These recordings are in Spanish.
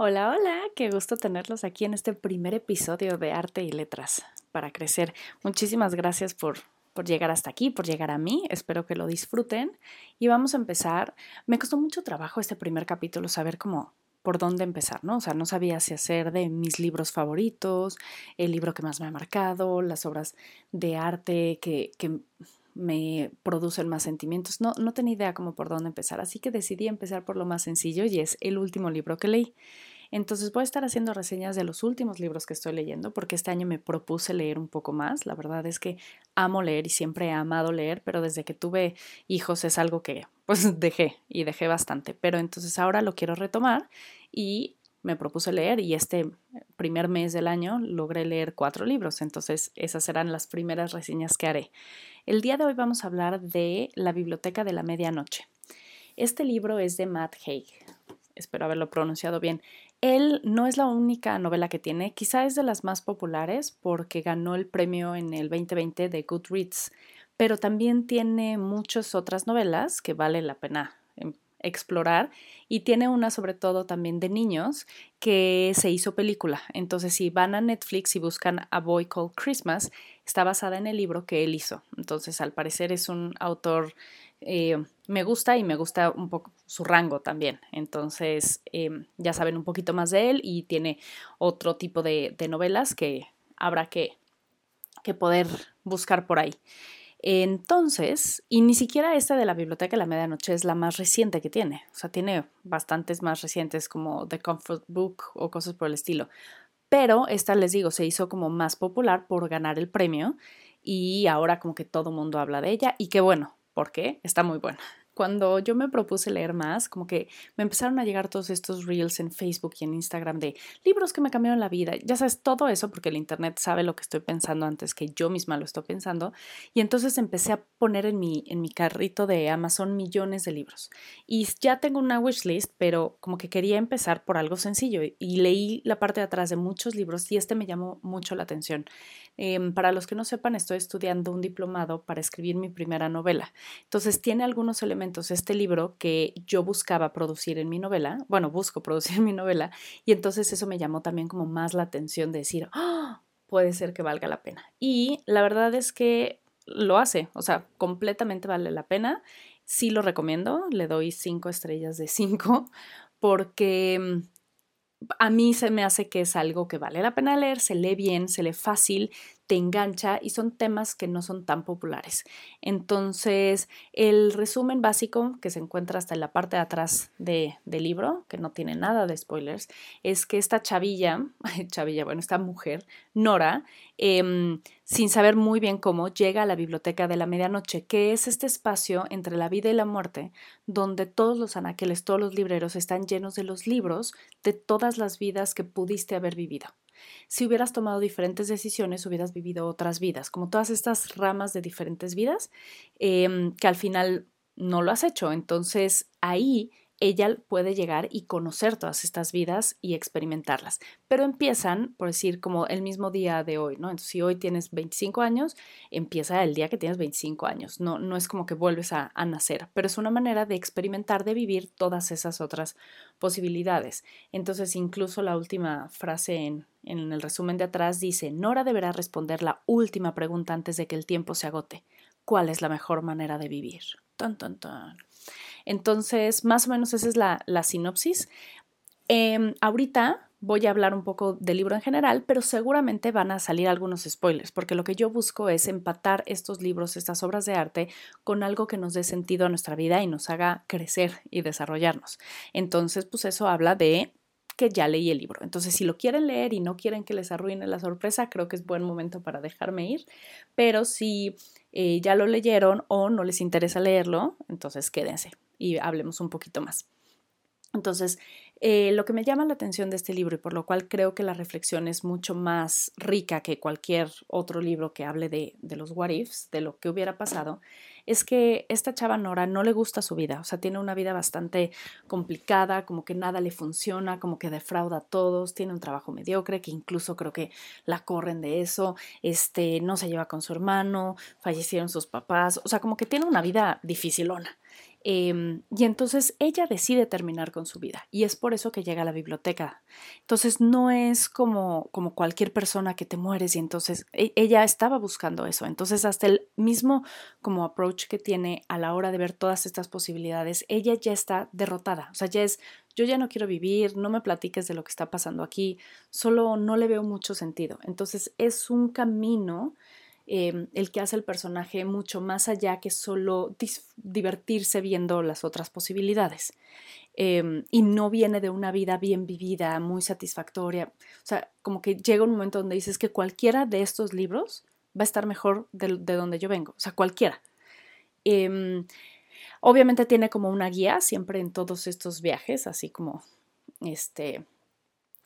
Hola, hola, qué gusto tenerlos aquí en este primer episodio de Arte y Letras para Crecer. Muchísimas gracias por, por llegar hasta aquí, por llegar a mí, espero que lo disfruten y vamos a empezar. Me costó mucho trabajo este primer capítulo saber cómo por dónde empezar, ¿no? O sea, no sabía si hacer de mis libros favoritos, el libro que más me ha marcado, las obras de arte que, que me producen más sentimientos. No, no tenía idea como por dónde empezar, así que decidí empezar por lo más sencillo y es el último libro que leí. Entonces voy a estar haciendo reseñas de los últimos libros que estoy leyendo porque este año me propuse leer un poco más. La verdad es que amo leer y siempre he amado leer, pero desde que tuve hijos es algo que pues dejé y dejé bastante. Pero entonces ahora lo quiero retomar y me propuse leer y este primer mes del año logré leer cuatro libros, entonces esas serán las primeras reseñas que haré. El día de hoy vamos a hablar de La Biblioteca de la Medianoche. Este libro es de Matt Haig, espero haberlo pronunciado bien. Él no es la única novela que tiene, quizá es de las más populares porque ganó el premio en el 2020 de Goodreads, pero también tiene muchas otras novelas que vale la pena explorar y tiene una sobre todo también de niños que se hizo película. Entonces si van a Netflix y buscan A Boy Called Christmas, está basada en el libro que él hizo. Entonces al parecer es un autor, eh, me gusta y me gusta un poco su rango también. Entonces em, ya saben un poquito más de él y tiene otro tipo de, de novelas que habrá que, que poder buscar por ahí. Entonces, y ni siquiera esta de la Biblioteca de la Medianoche es la más reciente que tiene. O sea, tiene bastantes más recientes como The Comfort Book o cosas por el estilo. Pero esta, les digo, se hizo como más popular por ganar el premio y ahora como que todo mundo habla de ella y qué bueno, porque está muy buena cuando yo me propuse leer más, como que me empezaron a llegar todos estos reels en Facebook y en Instagram de libros que me cambiaron la vida. Ya sabes, todo eso porque el Internet sabe lo que estoy pensando antes que yo misma lo estoy pensando. Y entonces empecé a poner en mi, en mi carrito de Amazon millones de libros. Y ya tengo una wishlist, pero como que quería empezar por algo sencillo. Y leí la parte de atrás de muchos libros y este me llamó mucho la atención. Em, para los que no sepan, estoy estudiando un diplomado para escribir mi primera novela. Entonces tiene algunos elementos este libro que yo buscaba producir en mi novela, bueno, busco producir mi novela, y entonces eso me llamó también como más la atención de decir, ¡Ah! puede ser que valga la pena. Y la verdad es que lo hace, o sea, completamente vale la pena. Sí lo recomiendo, le doy cinco estrellas de cinco porque mm, a mí se me hace que es algo que vale la pena leer, se lee bien, se lee fácil, te engancha y son temas que no son tan populares. Entonces, el resumen básico que se encuentra hasta en la parte de atrás de, del libro, que no tiene nada de spoilers, es que esta chavilla, chavilla, bueno, esta mujer, Nora, em, sin saber muy bien cómo, llega a la biblioteca de la medianoche, que es este espacio entre la vida y la muerte, donde todos los anaqueles, todos los libreros están llenos de los libros de todas las vidas que pudiste haber vivido si hubieras tomado diferentes decisiones, hubieras vivido otras vidas, como todas estas ramas de diferentes vidas em, que al final no lo has hecho. Entonces ahí ella puede llegar y conocer todas estas vidas y experimentarlas. Pero empiezan, por decir, como el mismo día de hoy, ¿no? Entonces, si hoy tienes 25 años, empieza el día que tienes 25 años. No, no es como que vuelves a, nacer, pero es una manera de experimentar, de vivir todas esas otras posibilidades. Entonces, incluso la última frase en, en el resumen de atrás dice, Nora deberá responder la última pregunta antes de que el tiempo se agote. ¿Cuál es la mejor manera de vivir? Tan, tan, tan. Entonces, más o menos esa es la, sinopsis. Em, ahorita voy a hablar un poco del libro en general, pero seguramente van a salir algunos spoilers, porque lo que yo busco es empatar estos libros, estas obras de arte, con algo que nos dé sentido a nuestra vida y nos haga crecer y desarrollarnos. Entonces, pues eso habla de que ya leí el libro. Entonces, si lo quieren leer y no quieren que les arruine la sorpresa, creo que es buen momento para dejarme ir. Pero si eh, ya lo leyeron o no les interesa leerlo, entonces quédense y hablemos un poquito más. Entonces, eh, lo que me llama la atención de este libro y por lo cual creo que la reflexión es mucho más rica que cualquier otro libro que hable de, los what ifs, de lo que hubiera pasado, es que esta chava Nora no le gusta su vida, o sea, tiene una vida bastante complicada, como que nada le funciona, como que defrauda a todos, tiene un trabajo mediocre, que incluso creo que la corren de eso, este, no se lleva con su hermano, fallecieron sus papás, o sea, como que tiene una vida dificilona. Em, y entonces ella decide terminar con su vida y es por eso que llega a la biblioteca. Entonces no es como, como cualquier persona que te mueres y entonces e, ella estaba buscando eso. Entonces hasta el mismo como approach que tiene a la hora de ver todas estas posibilidades, ella ya está derrotada. O sea, ya es, yo ya no quiero vivir, no me platiques de lo que está pasando aquí, solo no le veo mucho sentido. Entonces es un camino Em, el que hace el personaje mucho más allá que solo divertirse viendo las otras posibilidades. Em, y no viene de una vida bien vivida, muy satisfactoria. O sea, como que llega un momento donde dices que cualquiera de estos libros va a estar mejor de, donde yo vengo. O sea, cualquiera. Em, obviamente tiene como una guía siempre en todos estos viajes, así como este,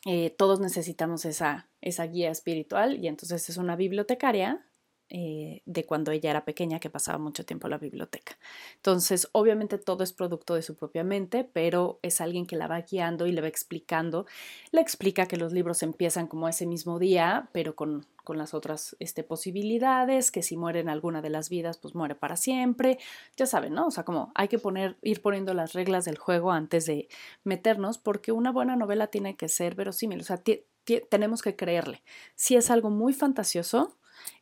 eh, todos necesitamos esa, esa guía espiritual y entonces es una bibliotecaria eh, de cuando ella era pequeña, que pasaba mucho tiempo en la biblioteca. Entonces, obviamente todo es producto de su propia mente, pero es alguien que la va guiando y le va explicando. Le explica que los libros empiezan como ese mismo día, pero con, con las otras este, posibilidades, que si muere en alguna de las vidas, pues muere para siempre. Ya saben, ¿no? O sea, como hay que poner, ir poniendo las reglas del juego antes de meternos, porque una buena novela tiene que ser verosímil. O sea, tenemos que creerle. Si es algo muy fantasioso,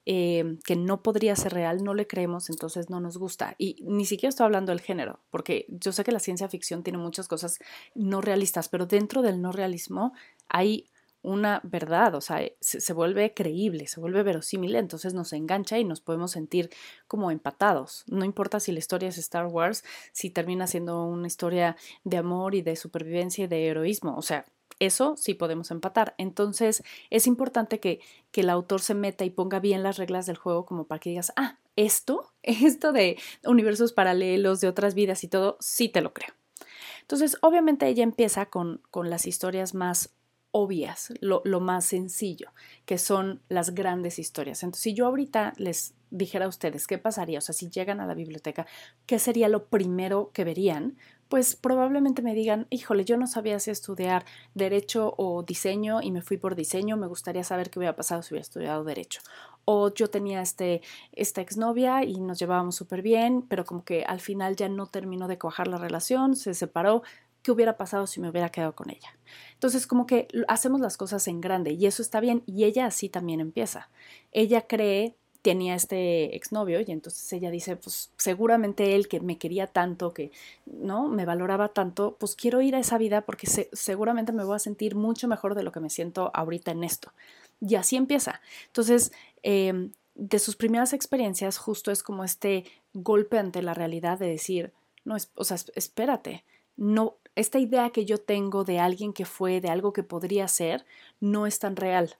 eh, que no podría ser real, no le creemos, entonces no nos gusta. Y ni siquiera estoy hablando del género, porque yo sé que la ciencia ficción tiene muchas cosas no realistas, pero dentro del no realismo hay una verdad, o sea, se, se, vuelve creíble, se vuelve verosímil, entonces nos engancha y nos podemos sentir como empatados. No importa si la historia es Star Wars, si termina siendo una historia de amor y de supervivencia y de heroísmo, o sea, eso sí podemos empatar. Entonces es importante que, que, el autor se meta y ponga bien las reglas del juego como para que digas, ah, esto, esto de universos paralelos, de otras vidas y todo, sí te lo creo. Entonces, obviamente ella empieza con, con las historias más obvias, lo, lo, más sencillo, que son las grandes historias. Entonces, si yo ahorita les dijera a ustedes qué pasaría, o sea, si llegan a la biblioteca, ¿qué sería lo primero que verían? Pues probablemente me digan, híjole, yo no sabía si estudiar derecho o diseño y me fui por diseño, me gustaría saber qué hubiera pasado si hubiera estudiado derecho. O yo tenía este, esta exnovia y nos llevábamos súper bien, pero como que al final ya no terminó de cuajar la relación, se separó, ¿qué hubiera pasado si me hubiera quedado con ella? Entonces, como que hacemos las cosas en grande y eso está bien y ella así también empieza. Ella cree tenía este exnovio y entonces ella dice, pues seguramente él que me quería tanto, que no me valoraba tanto, pues quiero ir a esa vida porque seguramente me voy a sentir mucho mejor de lo que me siento ahorita en esto. Y así empieza. Entonces, em, de sus primeras experiencias, justo es como este golpe ante la realidad de decir, no, o sea, espérate, no, esta idea que yo tengo de alguien que fue, de algo que podría ser, no es tan real.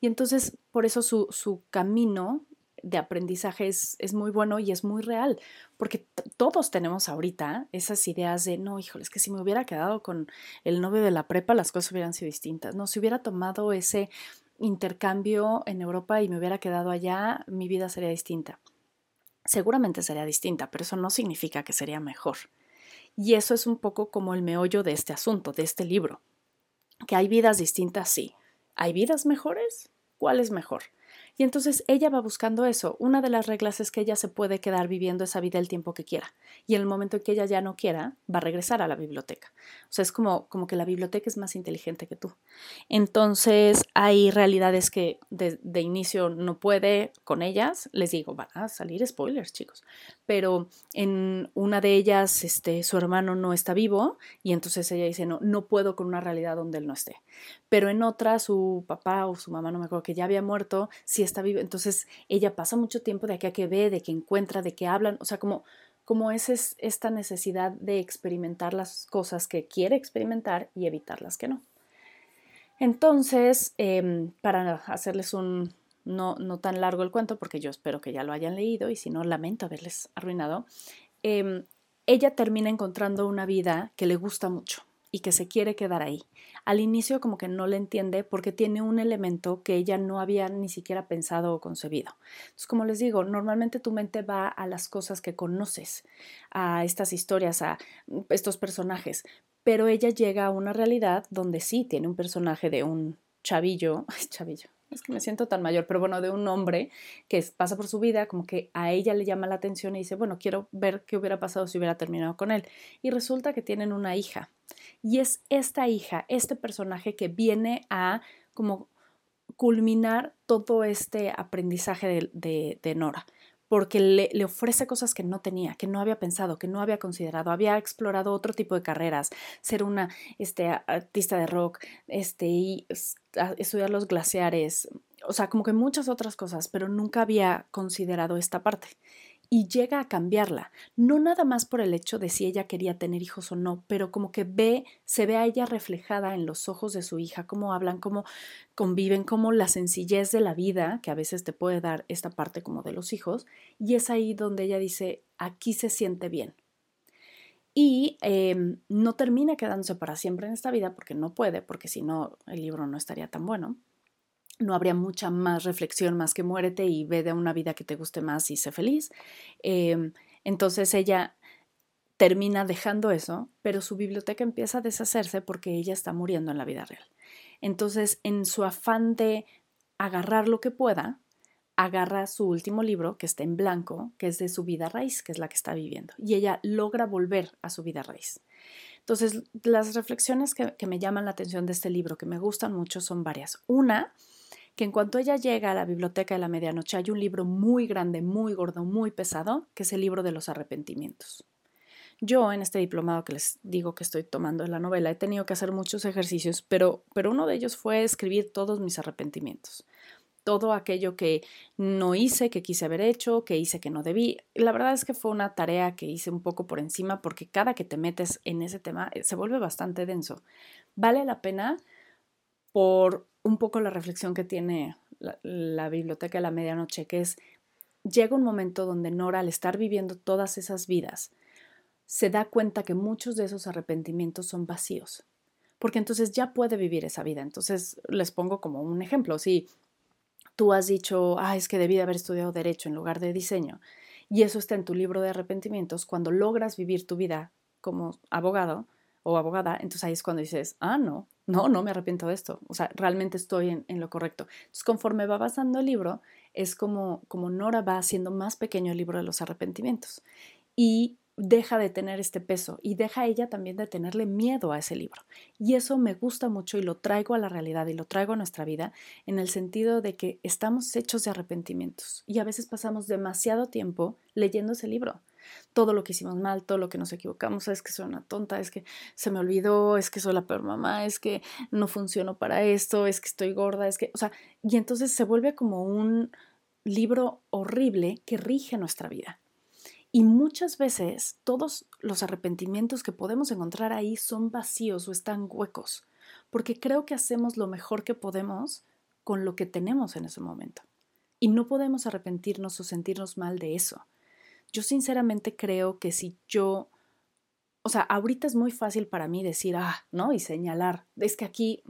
Y entonces, por eso su, su camino de aprendizaje es, muy bueno y es muy real, porque todos tenemos ahorita esas ideas de, no, híjole, es que si me hubiera quedado con el novio de la prepa, las cosas hubieran sido distintas, no, si hubiera tomado ese intercambio en Europa y me hubiera quedado allá, mi vida sería distinta. Seguramente sería distinta, pero eso no significa que sería mejor. Y eso es un poco como el meollo de este asunto, de este libro. Que hay vidas distintas, sí. ¿Hay vidas mejores? ¿Cuál es mejor? Y entonces ella va buscando eso. Una de las reglas es que ella se puede quedar viviendo esa vida el tiempo que quiera. Y en el momento en que ella ya no quiera, va a regresar a la biblioteca. O sea, es como, como que la biblioteca es más inteligente que tú. Entonces hay realidades que de, de inicio no puede con ellas. Les digo, van a salir spoilers, chicos. Pero en una de ellas, este, su hermano no está vivo y entonces ella dice, no, no puedo con una realidad donde él no esté. Pero en otra, su papá o su mamá, no me acuerdo, que ya había muerto, está vivo. Entonces ella pasa mucho tiempo de aquí a que ve, de que encuentra, de que hablan, o sea, como, como es, es esta necesidad de experimentar las cosas que quiere experimentar y evitar las que no. Entonces, em, para hacerles un no, no tan largo el cuento, porque yo espero que ya lo hayan leído y si no, lamento haberles arruinado, em, ella termina encontrando una vida que le gusta mucho y que se quiere quedar ahí. Al inicio como que no le entiende porque tiene un elemento que ella no había ni siquiera pensado o concebido. Entonces, como les digo, normalmente tu mente va a las cosas que conoces, a estas historias, a estos personajes, pero ella llega a una realidad donde sí tiene un personaje de un chavillo, chavillo, es que me siento tan mayor, pero bueno, de un hombre que pasa por su vida, como que a ella le llama la atención y dice, bueno, quiero ver qué hubiera pasado si hubiera terminado con él. Y resulta que tienen una hija. Y es esta hija, este personaje que viene a como culminar todo este aprendizaje de, Nora porque le, ofrece cosas que no tenía, que no había pensado, que no había considerado. Había explorado otro tipo de carreras, ser una este, artista de rock, este, y estudiar los glaciares, o sea, como que muchas otras cosas, pero nunca había considerado esta parte y llega a cambiarla, no nada más por el hecho de si ella quería tener hijos o no, pero como que ve, se ve a ella reflejada en los ojos de su hija, cómo hablan, cómo conviven, cómo la sencillez de la vida, que a veces te puede dar esta parte como de los hijos, y es ahí donde ella dice, aquí se siente bien. Y em, no termina quedándose para siempre en esta vida porque no puede, porque si no el libro no estaría tan bueno no habría mucha más reflexión más que muérete y ve de una vida que te guste más y sé feliz. Em, entonces ella termina dejando eso, pero su biblioteca empieza a deshacerse porque ella está muriendo en la vida real. Entonces, en su afán de agarrar lo que pueda, agarra su último libro, que está en blanco, que es de su vida raíz, que es la que está viviendo, y ella logra volver a su vida raíz. Entonces, las reflexiones que, que me llaman la atención de este libro, que me gustan mucho, son varias. Una, que en cuanto ella llega a la biblioteca de la medianoche hay un libro muy grande, muy gordo, muy pesado, que es el libro de los arrepentimientos. Yo en este diplomado que les digo que estoy tomando en la novela he tenido que hacer muchos ejercicios, pero, pero uno de ellos fue escribir todos mis arrepentimientos. Todo aquello que no hice, que quise haber hecho, que hice que no debí. La verdad es que fue una tarea que hice un poco por encima porque cada que te metes en ese tema eh, se vuelve bastante denso. Vale la pena por un poco la reflexión que tiene la, biblioteca de la medianoche, que es, llega un momento donde Nora, al estar viviendo todas esas vidas, se da cuenta que muchos de esos arrepentimientos son vacíos, porque entonces ya puede vivir esa vida. Entonces, les pongo como un ejemplo, si tú has dicho, ah, es que debí de haber estudiado derecho en lugar de diseño, y eso está en tu libro de arrepentimientos, cuando logras vivir tu vida como abogado o abogada, entonces ahí es cuando dices, ah, no, no, no me arrepiento de esto, o sea, realmente estoy en, lo correcto. Entonces, conforme va avanzando el libro, es como, como Nora va haciendo más pequeño el libro de los arrepentimientos y deja de tener este peso y deja ella también de tenerle miedo a ese libro. Y eso me gusta mucho y lo traigo a la realidad y lo traigo a nuestra vida en el sentido de que estamos hechos de arrepentimientos y a veces pasamos demasiado tiempo leyendo ese libro todo lo que hicimos mal, todo lo que nos equivocamos, es que soy una tonta, es que se me olvidó, es que soy la peor mamá, es que no funciono para esto, es que estoy gorda, es que, o sea, y entonces se vuelve como un libro horrible que rige nuestra vida. Y muchas veces todos los arrepentimientos que podemos encontrar ahí son vacíos o están huecos, porque creo que hacemos lo mejor que podemos con lo que tenemos en ese momento. Y no podemos arrepentirnos o sentirnos mal de eso yo sinceramente creo que si yo, o sea, ahorita es muy fácil para mí decir, ah, ¿no? Y señalar, es que aquí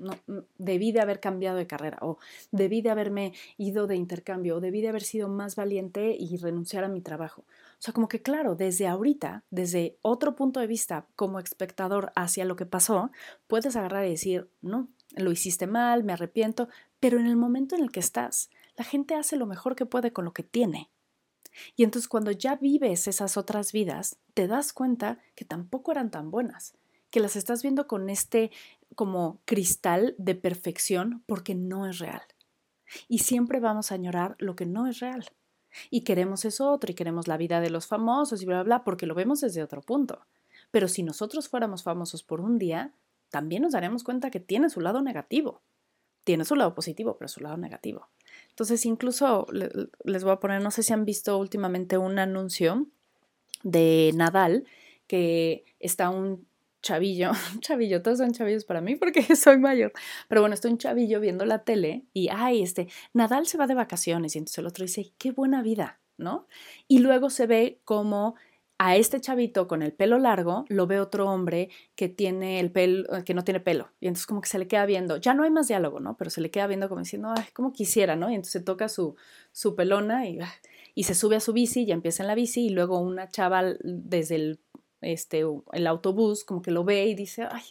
debí de haber cambiado de carrera o debí de haberme ido de intercambio o debí de haber sido más valiente y renunciar a mi trabajo. O sea, como que claro, desde ahorita, desde otro punto de vista como espectador hacia lo que pasó, puedes agarrar y decir, no, lo hiciste mal, me arrepiento, pero en el momento en el que estás, la gente hace lo mejor que puede con lo que tiene. Y entonces cuando ya vives esas otras vidas, te das cuenta que tampoco eran tan buenas, que las estás viendo con este como cristal de perfección porque no es real. Y siempre vamos a añorar lo que no es real. Y queremos eso otro y queremos la vida de los famosos y bla, bla, bla, porque lo vemos desde otro punto. Pero si nosotros fuéramos famosos por un día, también nos daremos cuenta que tiene su lado negativo. Tiene su lado positivo, pero su lado negativo. Entonces, incluso les voy a poner, no sé si han visto últimamente un anuncio de Nadal, que está un chavillo, un chavillo, todos son chavillos para mí porque soy mayor, pero bueno, está un chavillo viendo la tele y, ay, este, Nadal se va de vacaciones y entonces el otro dice, qué buena vida, ¿no? Y luego se ve como a este chavito con el pelo largo lo ve otro hombre que tiene el pelo, eh, que no tiene pelo. Y entonces como que se le queda viendo, ya no hay más diálogo, ¿no? Pero se le queda viendo como diciendo, ay, como quisiera, ¿no? Y entonces toca su, su pelona y, ah, y se sube a su bici, y empieza en la bici y luego una chava desde el, este, el autobús como que lo ve y dice, ay,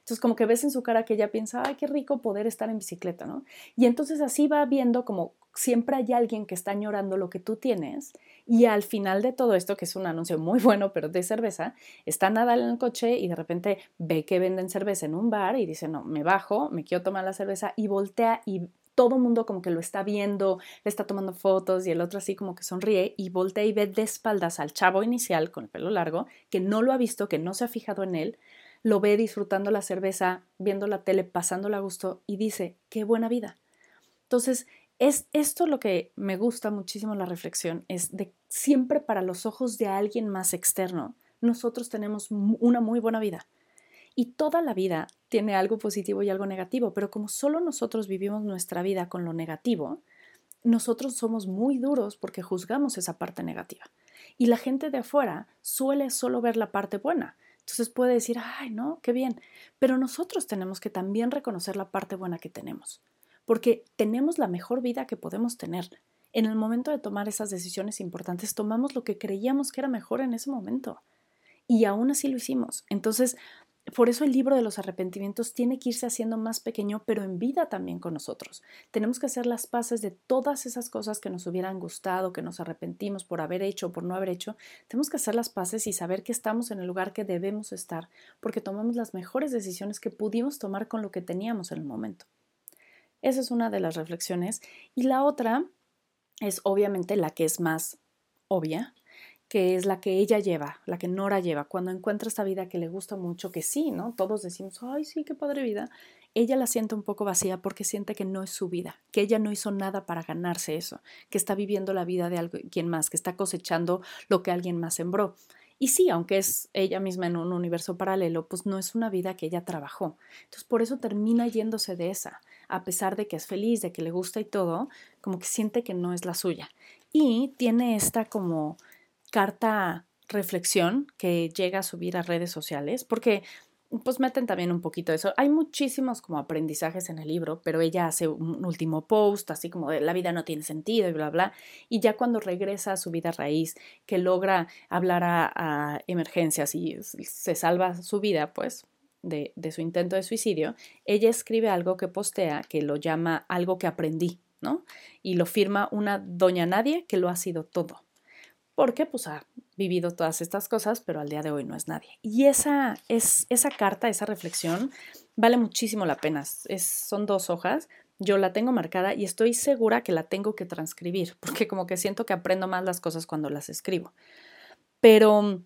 Entonces como que ves en su cara que ella piensa, ay, qué rico poder estar en bicicleta, ¿no? Y entonces así va viendo como siempre hay alguien que está añorando lo que tú tienes y al final de todo esto, que es un anuncio muy bueno, pero de cerveza, está Nadal en el coche y de repente ve que venden cerveza en un bar y dice, no, me bajo, me quiero tomar la cerveza y voltea y todo el mundo como que lo está viendo, le está tomando fotos y el otro así como que sonríe y voltea y ve de espaldas al chavo inicial con el pelo largo, que no lo ha visto, que no se ha fijado en él, lo ve disfrutando la cerveza, viendo la tele, pasándola a gusto y dice, qué buena vida. Entonces, es esto lo que me gusta muchísimo la reflexión, es de siempre para los ojos de alguien más externo, nosotros tenemos una muy buena vida. Y toda la vida tiene algo positivo y algo negativo, pero como solo nosotros vivimos nuestra vida con lo negativo, nosotros somos muy duros porque juzgamos esa parte negativa. Y la gente de afuera suele solo ver la parte buena. Entonces puede decir, ay, no, qué bien. Pero nosotros tenemos que también reconocer la parte buena que tenemos porque tenemos la mejor vida que podemos tener. En el momento de tomar esas decisiones importantes, tomamos lo que creíamos que era mejor en ese momento. Y aún así lo hicimos. Entonces, por eso el libro de los arrepentimientos tiene que irse haciendo más pequeño, pero en vida también con nosotros. Tenemos que hacer las paces de todas esas cosas que nos hubieran gustado, que nos arrepentimos por haber hecho o por no haber hecho. Tenemos que hacer las paces y saber que estamos en el lugar que debemos estar, porque tomamos las mejores decisiones que pudimos tomar con lo que teníamos en el momento. Esa es una de las reflexiones. Y la otra es obviamente la que es más obvia, que es la que ella lleva, la que Nora lleva, cuando encuentra esta vida que le gusta mucho, que sí, ¿no? Todos decimos, ay, sí, qué padre vida. Ella la siente un poco vacía porque siente que no es su vida, que ella no hizo nada para ganarse eso, que está viviendo la vida de alguien más, que está cosechando lo que alguien más sembró. Y sí, aunque es ella misma en un universo paralelo, pues no es una vida que ella trabajó. Entonces por eso termina yéndose de esa, a pesar de que es feliz, de que le gusta y todo, como que siente que no es la suya. Y tiene esta como carta reflexión que llega a subir a redes sociales, porque pues meten también un poquito de eso. Hay muchísimos como aprendizajes en el libro, pero ella hace un último post, así como de la vida no tiene sentido y bla, bla. Y ya cuando regresa a su vida raíz, que logra hablar a, emergencias y se salva su vida, pues, de, su intento de suicidio, ella escribe algo que postea que lo llama algo que aprendí, ¿no? Y lo firma una doña nadie que lo ha sido todo porque pues ha vivido todas estas cosas, pero al día de hoy no es nadie. Y esa, es, esa carta, esa reflexión, vale muchísimo la pena. Son dos hojas, yo la tengo marcada y estoy segura que la tengo que transcribir, porque como que siento que aprendo más las cosas cuando las escribo. Pero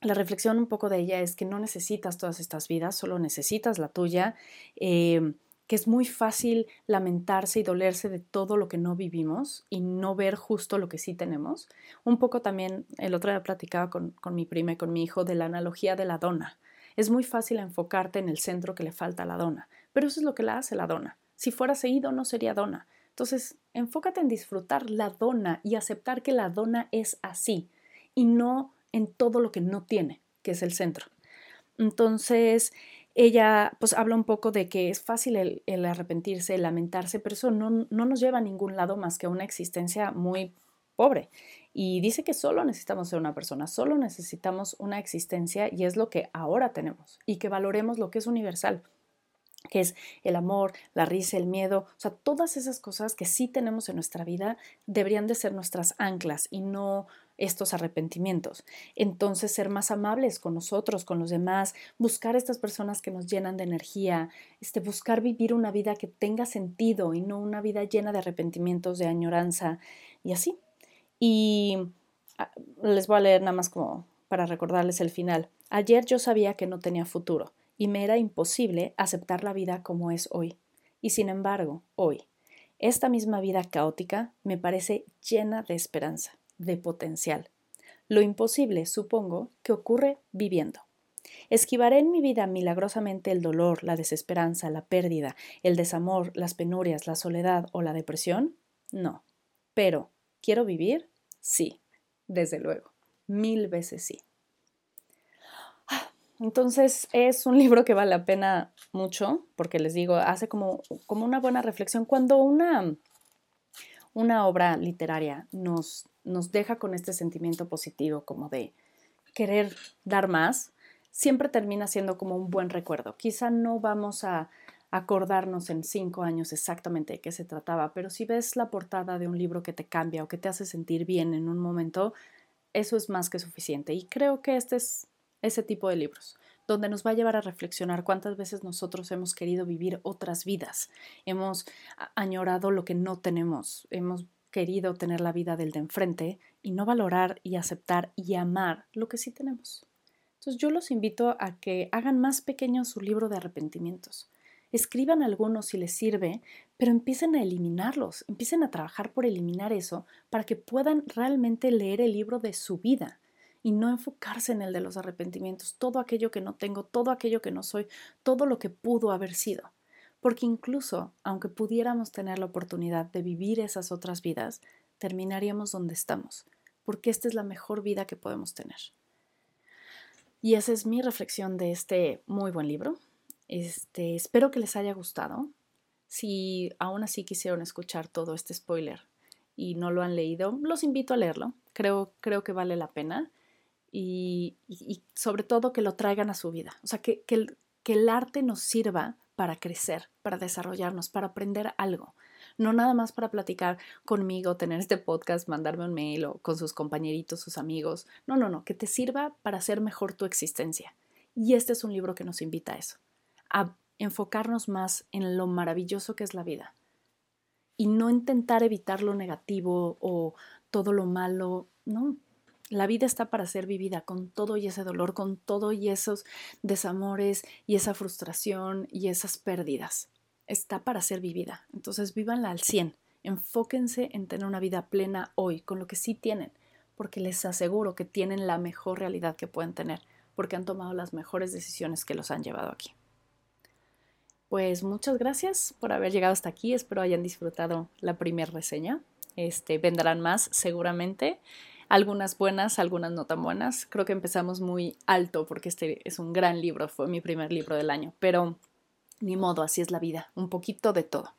la reflexión un poco de ella es que no necesitas todas estas vidas, solo necesitas la tuya. Eh, que es muy fácil lamentarse y dolerse de todo lo que no vivimos y no ver justo lo que sí tenemos. Un poco también, el otro día platicaba con, con mi prima y con mi hijo de la analogía de la dona. Es muy fácil enfocarte en el centro que le falta a la dona, pero eso es lo que la hace la dona. Si fuera seguido no sería dona. Entonces, enfócate en disfrutar la dona y aceptar que la dona es así y no en todo lo que no tiene, que es el centro. Entonces, ella pues habla un poco de que es fácil el, arrepentirse, el lamentarse, pero eso no, no, nos lleva a ningún lado más que a una existencia muy pobre. Y dice que solo necesitamos ser una persona, solo necesitamos una existencia y es lo que ahora tenemos y que valoremos lo que es universal que es el amor, la risa, el miedo, o sea, todas esas cosas que sí tenemos en nuestra vida deberían de ser nuestras anclas y no estos arrepentimientos. Entonces, ser más amables con nosotros, con los demás, buscar estas personas que nos llenan de energía, este, buscar vivir una vida que tenga sentido y no una vida llena de arrepentimientos, de añoranza y así. Y ah, les voy a leer nada más como para recordarles el final. Ayer yo sabía que no tenía futuro y me era imposible aceptar la vida como es hoy. Y sin embargo, hoy, esta misma vida caótica me parece llena de esperanza de potencial. Lo imposible, supongo, que ocurre viviendo. ¿Esquivaré en mi vida milagrosamente el dolor, la desesperanza, la pérdida, el desamor, las penurias, la soledad o la depresión? No. Pero, ¿quiero vivir? Sí, desde luego. Mil veces sí. Ah, entonces es un libro que vale la pena mucho, porque les digo, hace como, como una buena reflexión. Cuando una, una obra literaria nos nos deja con este sentimiento positivo como de querer dar más, siempre termina siendo como un buen recuerdo. Quizá no vamos a acordarnos en cinco años exactamente de qué se trataba, pero si ves la portada de un libro que te cambia o que te hace sentir bien en un momento, eso es más que suficiente. Y creo que este es ese tipo de libros, donde nos va a llevar a reflexionar cuántas veces nosotros hemos querido vivir otras vidas, hemos añorado lo que no tenemos, hemos querido tener la vida del de enfrente y no valorar y aceptar y amar lo que sí tenemos. Entonces yo los invito a que hagan más pequeño su libro de arrepentimientos escriban algunos si les sirve, pero empiecen a eliminarlos, empiecen a trabajar por eliminar eso para que puedan realmente leer el libro de su vida y no enfocarse en el de los arrepentimientos, todo aquello que no tengo, todo aquello que no soy, todo lo que pudo haber sido. Porque incluso, aunque pudiéramos tener la oportunidad de vivir esas otras vidas, terminaríamos donde estamos, porque esta es la mejor vida que podemos tener. Y esa es mi reflexión de este muy buen libro. Este, espero que les haya gustado. Si aún así quisieron escuchar todo este spoiler y no lo han leído, los invito a leerlo. Creo, creo que vale la pena. Y, sobre todo que lo traigan a su vida. O sea, que, que, que el arte nos sirva para crecer, para desarrollarnos, para aprender algo. No nada más para platicar conmigo, tener este podcast, mandarme un mail o con sus compañeritos, sus amigos. No, no, no, que te sirva para hacer mejor tu existencia. Y este es un libro que nos invita a eso a enfocarnos más en lo maravilloso que es la vida y no intentar evitar lo negativo o todo lo malo, no. La vida está para ser vivida con todo y ese dolor, con todo y esos desamores y esa frustración y esas pérdidas. Está para ser vivida. Entonces vívanla al 100. Enfóquense en tener una vida plena hoy, con lo que sí tienen, porque les aseguro que tienen la mejor realidad que pueden tener, porque han tomado las mejores decisiones que los han llevado aquí. Pues muchas gracias por haber llegado hasta aquí. Espero hayan disfrutado la primera reseña. Este, vendrán más seguramente. Algunas buenas, algunas no tan buenas. Creo que empezamos muy alto porque este es un gran libro, fue mi primer libro del año, pero ni modo, así es la vida, un poquito de todo.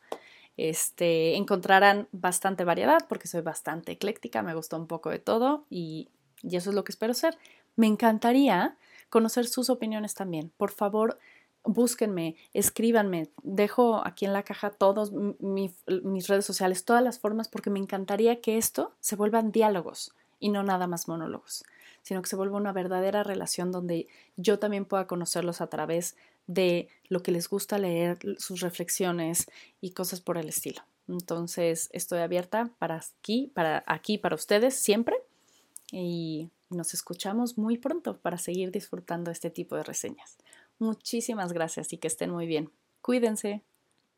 Este, encontrarán bastante variedad porque soy bastante ecléctica, me gustó un poco de todo y, y eso es lo que espero ser. Me encantaría conocer sus opiniones también. Por favor, búsquenme, escríbanme, dejo aquí en la caja todas mis redes sociales, todas las formas, porque me encantaría que esto se vuelvan diálogos y no nada más monólogos, sino que se vuelva una verdadera relación donde yo también pueda conocerlos a través de lo que les gusta leer, sus reflexiones y cosas por el estilo. Entonces, estoy abierta para aquí, para aquí, para ustedes siempre y nos escuchamos muy pronto para seguir disfrutando este tipo de reseñas. Muchísimas gracias y que estén muy bien. Cuídense.